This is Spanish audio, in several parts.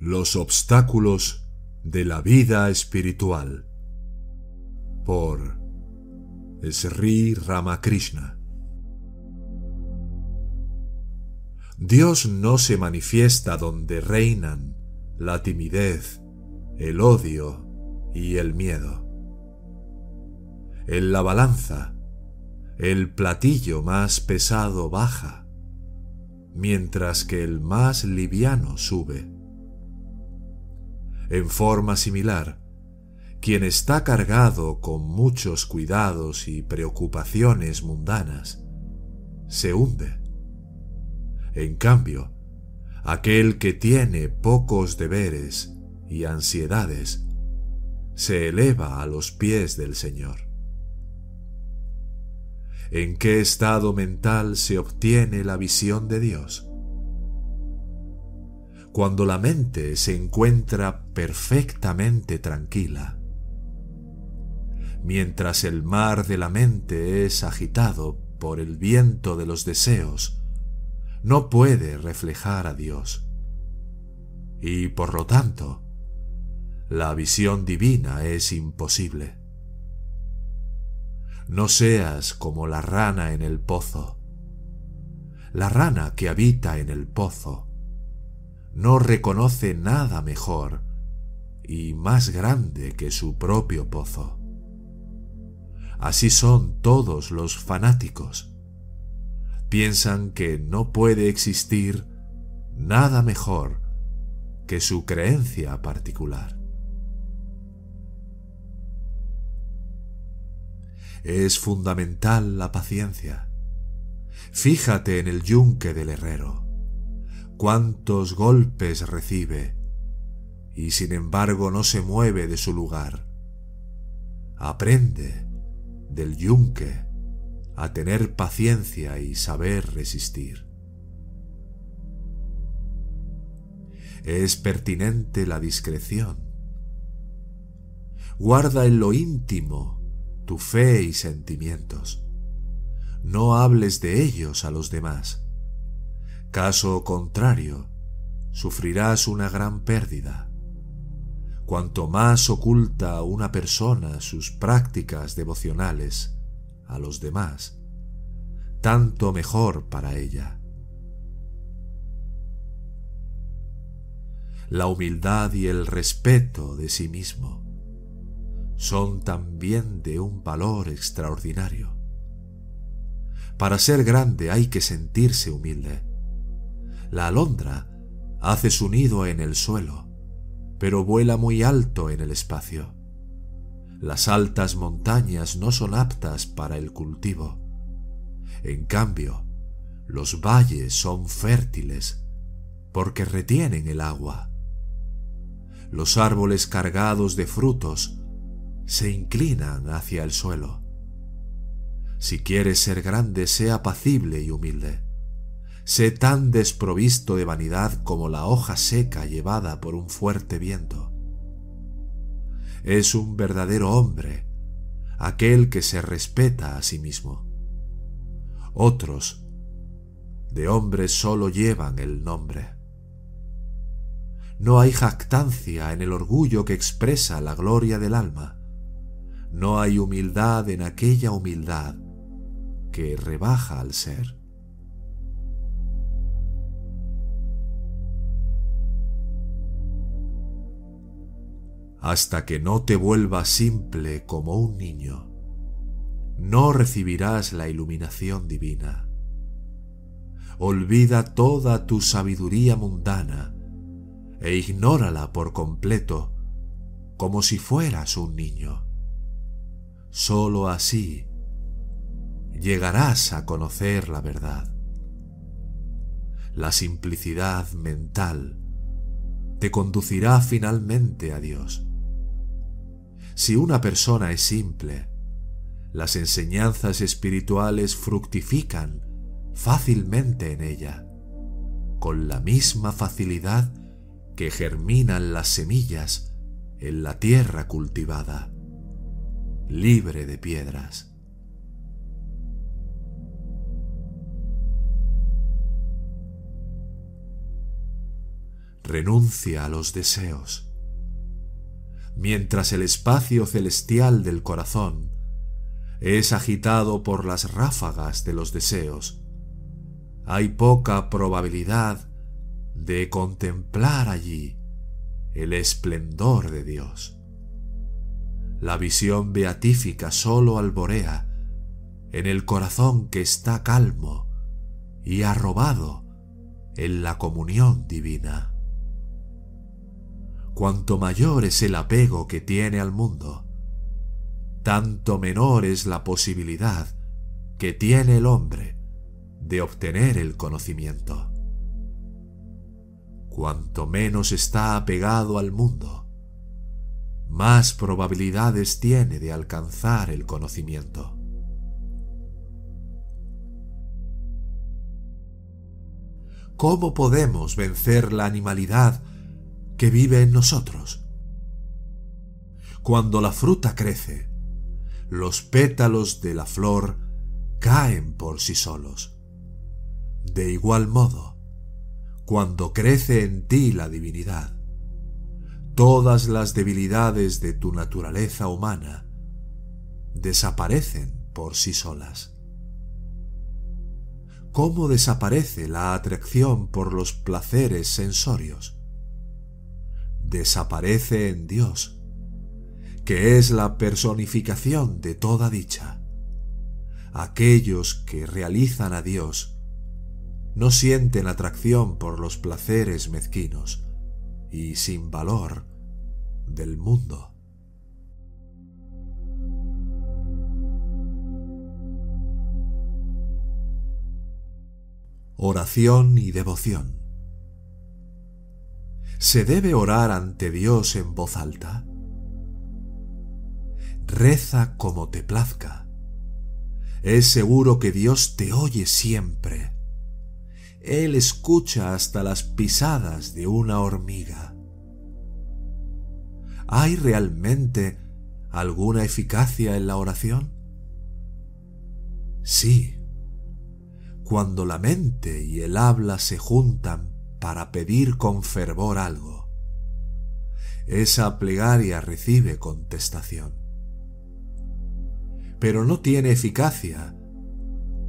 Los obstáculos de la vida espiritual por Sri Ramakrishna Dios no se manifiesta donde reinan la timidez, el odio y el miedo. En la balanza, el platillo más pesado baja, mientras que el más liviano sube. En forma similar, quien está cargado con muchos cuidados y preocupaciones mundanas, se hunde. En cambio, aquel que tiene pocos deberes y ansiedades, se eleva a los pies del Señor. ¿En qué estado mental se obtiene la visión de Dios? Cuando la mente se encuentra perfectamente tranquila. Mientras el mar de la mente es agitado por el viento de los deseos, no puede reflejar a Dios. Y por lo tanto, la visión divina es imposible. No seas como la rana en el pozo. La rana que habita en el pozo no reconoce nada mejor y más grande que su propio pozo. Así son todos los fanáticos. Piensan que no puede existir nada mejor que su creencia particular. Es fundamental la paciencia. Fíjate en el yunque del herrero cuántos golpes recibe, y sin embargo no se mueve de su lugar. Aprende del yunque a tener paciencia y saber resistir. Es pertinente la discreción. Guarda en lo íntimo tu fe y sentimientos. No hables de ellos a los demás. Caso contrario, sufrirás una gran pérdida. Cuanto más oculta una persona sus prácticas devocionales a los demás, tanto mejor para ella. La humildad y el respeto de sí mismo son también de un valor extraordinario. Para ser grande hay que sentirse humilde la alondra hace su nido en el suelo, pero vuela muy alto en el espacio. Las altas montañas no son aptas para el cultivo. En cambio, los valles son fértiles porque retienen el agua. Los árboles cargados de frutos se inclinan hacia el suelo. Si quieres ser grande, sea apacible y humilde. Sé tan desprovisto de vanidad como la hoja seca llevada por un fuerte viento. Es un verdadero hombre, aquel que se respeta a sí mismo. Otros, de hombres solo llevan el nombre. No hay jactancia en el orgullo que expresa la gloria del alma. No hay humildad en aquella humildad que rebaja al ser. Hasta que no te vuelvas simple como un niño, no recibirás la iluminación divina. Olvida toda tu sabiduría mundana e ignórala por completo como si fueras un niño. Solo así llegarás a conocer la verdad. La simplicidad mental te conducirá finalmente a Dios. Si una persona es simple, las enseñanzas espirituales fructifican fácilmente en ella, con la misma facilidad que germinan las semillas en la tierra cultivada, libre de piedras. renuncia a los deseos. Mientras el espacio celestial del corazón es agitado por las ráfagas de los deseos, hay poca probabilidad de contemplar allí el esplendor de Dios. La visión beatífica sólo alborea en el corazón que está calmo y arrobado en la comunión divina. Cuanto mayor es el apego que tiene al mundo, tanto menor es la posibilidad que tiene el hombre de obtener el conocimiento. Cuanto menos está apegado al mundo, más probabilidades tiene de alcanzar el conocimiento. ¿Cómo podemos vencer la animalidad que vive en nosotros. Cuando la fruta crece, los pétalos de la flor caen por sí solos. De igual modo, cuando crece en ti la divinidad, todas las debilidades de tu naturaleza humana desaparecen por sí solas. ¿Cómo desaparece la atracción por los placeres sensorios? Desaparece en Dios, que es la personificación de toda dicha. Aquellos que realizan a Dios no sienten atracción por los placeres mezquinos y sin valor del mundo. Oración y devoción. ¿Se debe orar ante Dios en voz alta? Reza como te plazca. Es seguro que Dios te oye siempre. Él escucha hasta las pisadas de una hormiga. ¿Hay realmente alguna eficacia en la oración? Sí. Cuando la mente y el habla se juntan para pedir con fervor algo. Esa plegaria recibe contestación. Pero no tiene eficacia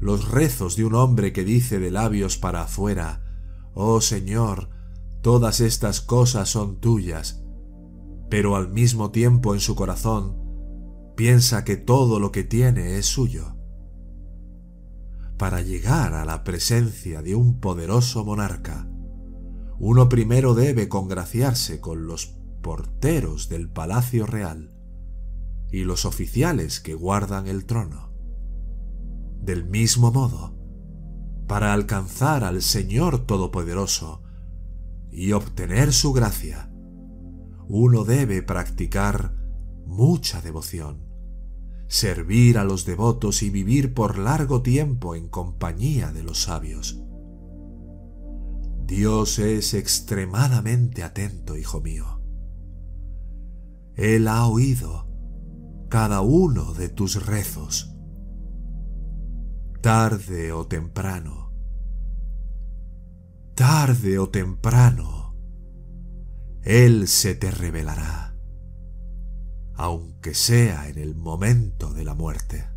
los rezos de un hombre que dice de labios para afuera, Oh Señor, todas estas cosas son tuyas, pero al mismo tiempo en su corazón piensa que todo lo que tiene es suyo. Para llegar a la presencia de un poderoso monarca, uno primero debe congraciarse con los porteros del palacio real y los oficiales que guardan el trono. Del mismo modo, para alcanzar al Señor Todopoderoso y obtener su gracia, uno debe practicar mucha devoción, servir a los devotos y vivir por largo tiempo en compañía de los sabios. Dios es extremadamente atento, hijo mío. Él ha oído cada uno de tus rezos. Tarde o temprano, tarde o temprano, Él se te revelará, aunque sea en el momento de la muerte.